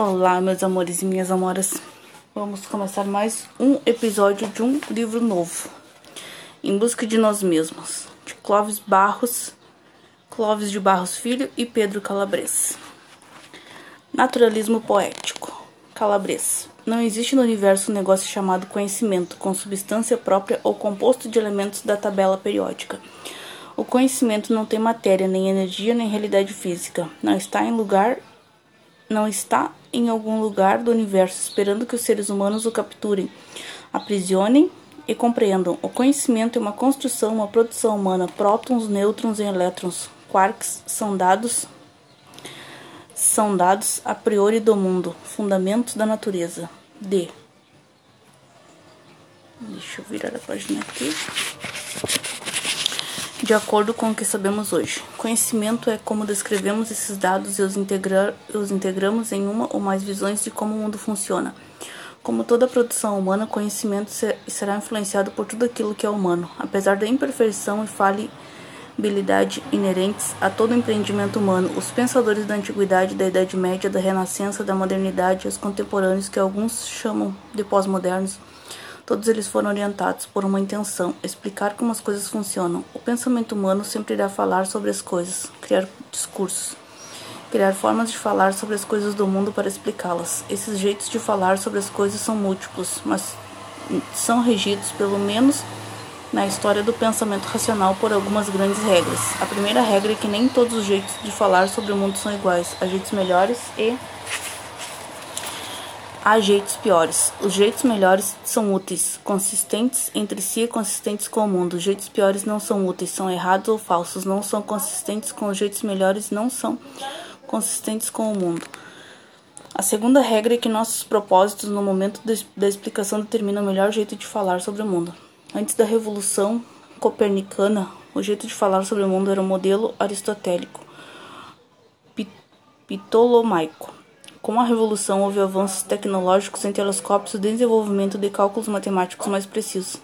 Olá, meus amores e minhas amoras. Vamos começar mais um episódio de um livro novo. Em busca de nós mesmos, de Clóvis Barros, Clóvis de Barros Filho e Pedro Calabres. Naturalismo poético. Calabres. Não existe no universo um negócio chamado conhecimento, com substância própria ou composto de elementos da tabela periódica. O conhecimento não tem matéria, nem energia, nem realidade física. Não está em lugar não está em algum lugar do universo esperando que os seres humanos o capturem, aprisionem e compreendam. O conhecimento é uma construção, uma produção humana. Prótons, nêutrons e elétrons, quarks são dados são dados a priori do mundo, fundamentos da natureza. D. Deixa eu virar a página aqui de acordo com o que sabemos hoje. Conhecimento é como descrevemos esses dados e os, integra os integramos em uma ou mais visões de como o mundo funciona. Como toda produção humana, conhecimento será influenciado por tudo aquilo que é humano. Apesar da imperfeição e falibilidade inerentes a todo empreendimento humano, os pensadores da antiguidade, da Idade Média, da Renascença, da modernidade, os contemporâneos, que alguns chamam de pós-modernos, Todos eles foram orientados por uma intenção, explicar como as coisas funcionam. O pensamento humano sempre irá falar sobre as coisas, criar discursos, criar formas de falar sobre as coisas do mundo para explicá-las. Esses jeitos de falar sobre as coisas são múltiplos, mas são regidos, pelo menos na história do pensamento racional, por algumas grandes regras. A primeira regra é que nem todos os jeitos de falar sobre o mundo são iguais. Há jeitos melhores e Há jeitos piores. Os jeitos melhores são úteis, consistentes entre si e consistentes com o mundo. Os jeitos piores não são úteis, são errados ou falsos, não são consistentes com os jeitos melhores, não são consistentes com o mundo. A segunda regra é que nossos propósitos no momento da explicação determinam o melhor jeito de falar sobre o mundo. Antes da revolução copernicana, o jeito de falar sobre o mundo era o modelo aristotélico, ptolomaico. Com a revolução, houve avanços tecnológicos em telescópios e desenvolvimento de cálculos matemáticos mais precisos,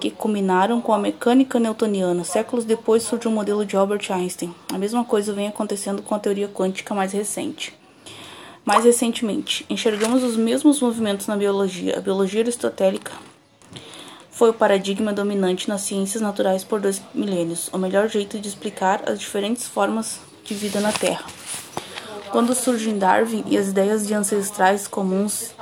que culminaram com a mecânica newtoniana. Séculos depois surge o modelo de Albert Einstein. A mesma coisa vem acontecendo com a teoria quântica mais recente. Mais recentemente, enxergamos os mesmos movimentos na biologia. A biologia aristotélica foi o paradigma dominante nas ciências naturais por dois milênios, o melhor jeito de explicar as diferentes formas de vida na Terra. Quando surgem Darwin e as ideias de ancestrais comuns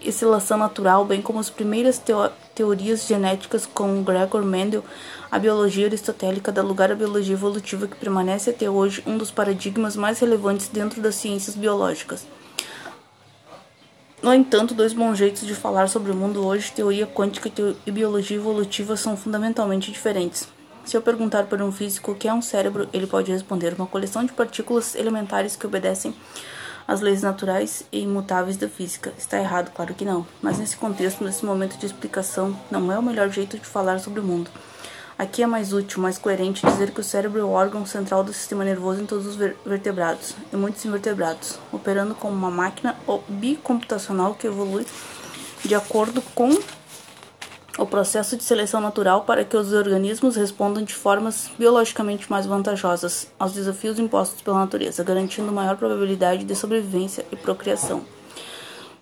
e seleção natural, bem como as primeiras teo teorias genéticas com Gregor Mendel, a biologia aristotélica dá lugar à biologia evolutiva que permanece até hoje um dos paradigmas mais relevantes dentro das ciências biológicas. No entanto, dois bons jeitos de falar sobre o mundo hoje, teoria quântica e biologia evolutiva, são fundamentalmente diferentes. Se eu perguntar para um físico o que é um cérebro, ele pode responder uma coleção de partículas elementares que obedecem às leis naturais e imutáveis da física. Está errado, claro que não. Mas nesse contexto, nesse momento de explicação, não é o melhor jeito de falar sobre o mundo. Aqui é mais útil, mais coerente dizer que o cérebro é o órgão central do sistema nervoso em todos os vertebrados e muitos invertebrados, operando como uma máquina bicomputacional que evolui de acordo com o processo de seleção natural para que os organismos respondam de formas biologicamente mais vantajosas aos desafios impostos pela natureza, garantindo maior probabilidade de sobrevivência e procriação.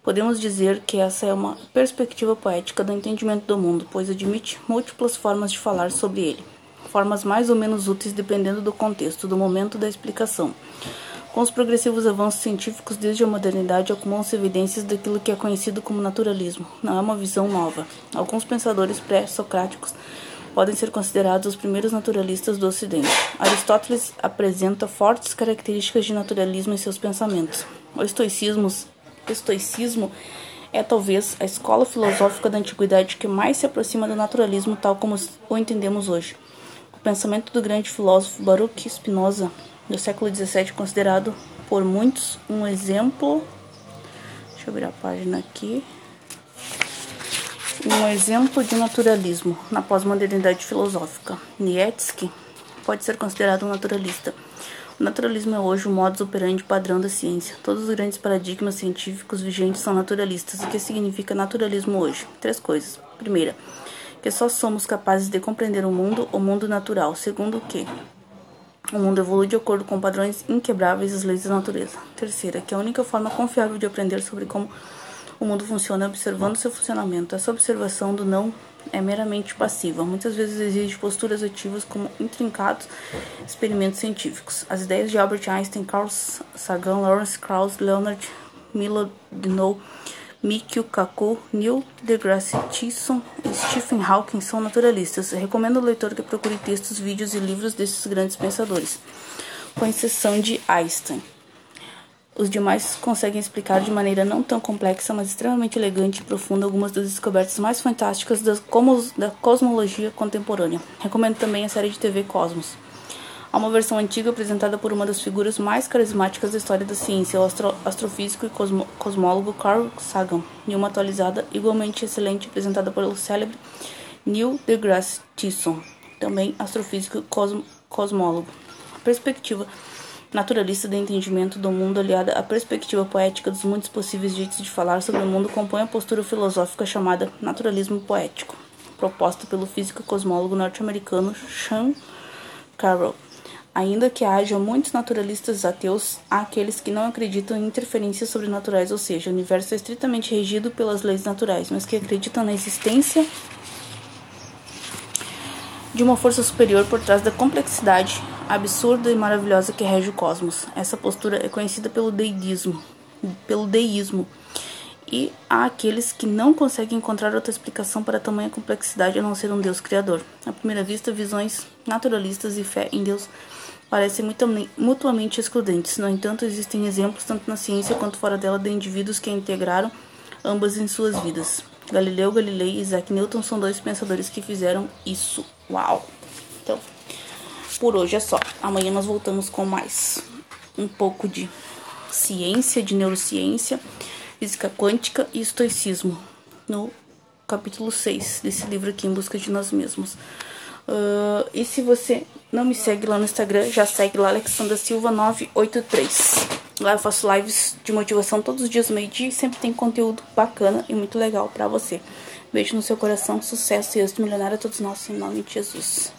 Podemos dizer que essa é uma perspectiva poética do entendimento do mundo, pois admite múltiplas formas de falar sobre ele, formas mais ou menos úteis dependendo do contexto, do momento da explicação. Com os progressivos avanços científicos desde a modernidade, acumulam-se evidências daquilo que é conhecido como naturalismo. Não é uma visão nova. Alguns pensadores pré-socráticos podem ser considerados os primeiros naturalistas do Ocidente. Aristóteles apresenta fortes características de naturalismo em seus pensamentos. O estoicismo, é talvez a escola filosófica da antiguidade que mais se aproxima do naturalismo tal como o entendemos hoje. O pensamento do grande filósofo Baruch Spinoza do século XVII, considerado por muitos um exemplo. Deixa eu virar a página aqui. Um exemplo de naturalismo na pós-modernidade filosófica. Nietzsche pode ser considerado um naturalista. O naturalismo é hoje o modus operandi padrão da ciência. Todos os grandes paradigmas científicos vigentes são naturalistas. O que significa naturalismo hoje? Três coisas. Primeira, que só somos capazes de compreender o mundo, o mundo natural. Segundo, que O mundo evolui de acordo com padrões inquebráveis das leis da natureza. Terceira, que a única forma confiável de aprender sobre como o mundo funciona é observando seu funcionamento. Essa observação do não é meramente passiva. Muitas vezes exige posturas ativas como intrincados experimentos científicos. As ideias de Albert Einstein, Carl Sagan, Lawrence Krauss, Leonard Denou, Mikio Kaku, Neil deGrasse Tyson e Stephen Hawking são naturalistas. Recomendo ao leitor que procure textos, vídeos e livros desses grandes pensadores, com exceção de Einstein. Os demais conseguem explicar de maneira não tão complexa, mas extremamente elegante e profunda algumas das descobertas mais fantásticas da cosmologia contemporânea. Recomendo também a série de TV Cosmos. Há uma versão antiga apresentada por uma das figuras mais carismáticas da história da ciência, o astro astrofísico e cosmo cosmólogo Carl Sagan, e uma atualizada igualmente excelente apresentada pelo célebre Neil deGrasse Tyson, também astrofísico e cosm cosmólogo. A perspectiva naturalista do entendimento do mundo aliada à perspectiva poética dos muitos possíveis jeitos de falar sobre o mundo compõe a postura filosófica chamada naturalismo poético, proposta pelo físico cosmólogo norte-americano Sean Carroll. Ainda que haja muitos naturalistas ateus, há aqueles que não acreditam em interferências sobrenaturais, ou seja, o universo é estritamente regido pelas leis naturais, mas que acreditam na existência de uma força superior por trás da complexidade absurda e maravilhosa que rege o cosmos. Essa postura é conhecida pelo deísmo, pelo deísmo. E há aqueles que não conseguem encontrar outra explicação para tamanha complexidade a não ser um Deus criador. À primeira vista, visões naturalistas e fé em Deus parecem mutuamente excludentes. No entanto, existem exemplos tanto na ciência quanto fora dela de indivíduos que integraram ambas em suas vidas. Galileu Galilei e Isaac Newton são dois pensadores que fizeram isso. Uau! Então, por hoje é só. Amanhã nós voltamos com mais um pouco de ciência, de neurociência, física quântica e estoicismo no capítulo 6 desse livro aqui, Em Busca de Nós Mesmos. Uh, e se você não me segue lá no Instagram, já segue lá, Alexandra Silva 983. Lá eu faço lives de motivação todos os dias, meio-dia, e sempre tem conteúdo bacana e muito legal para você. Beijo no seu coração, sucesso e êxito milionário a todos nós, em nome de Jesus.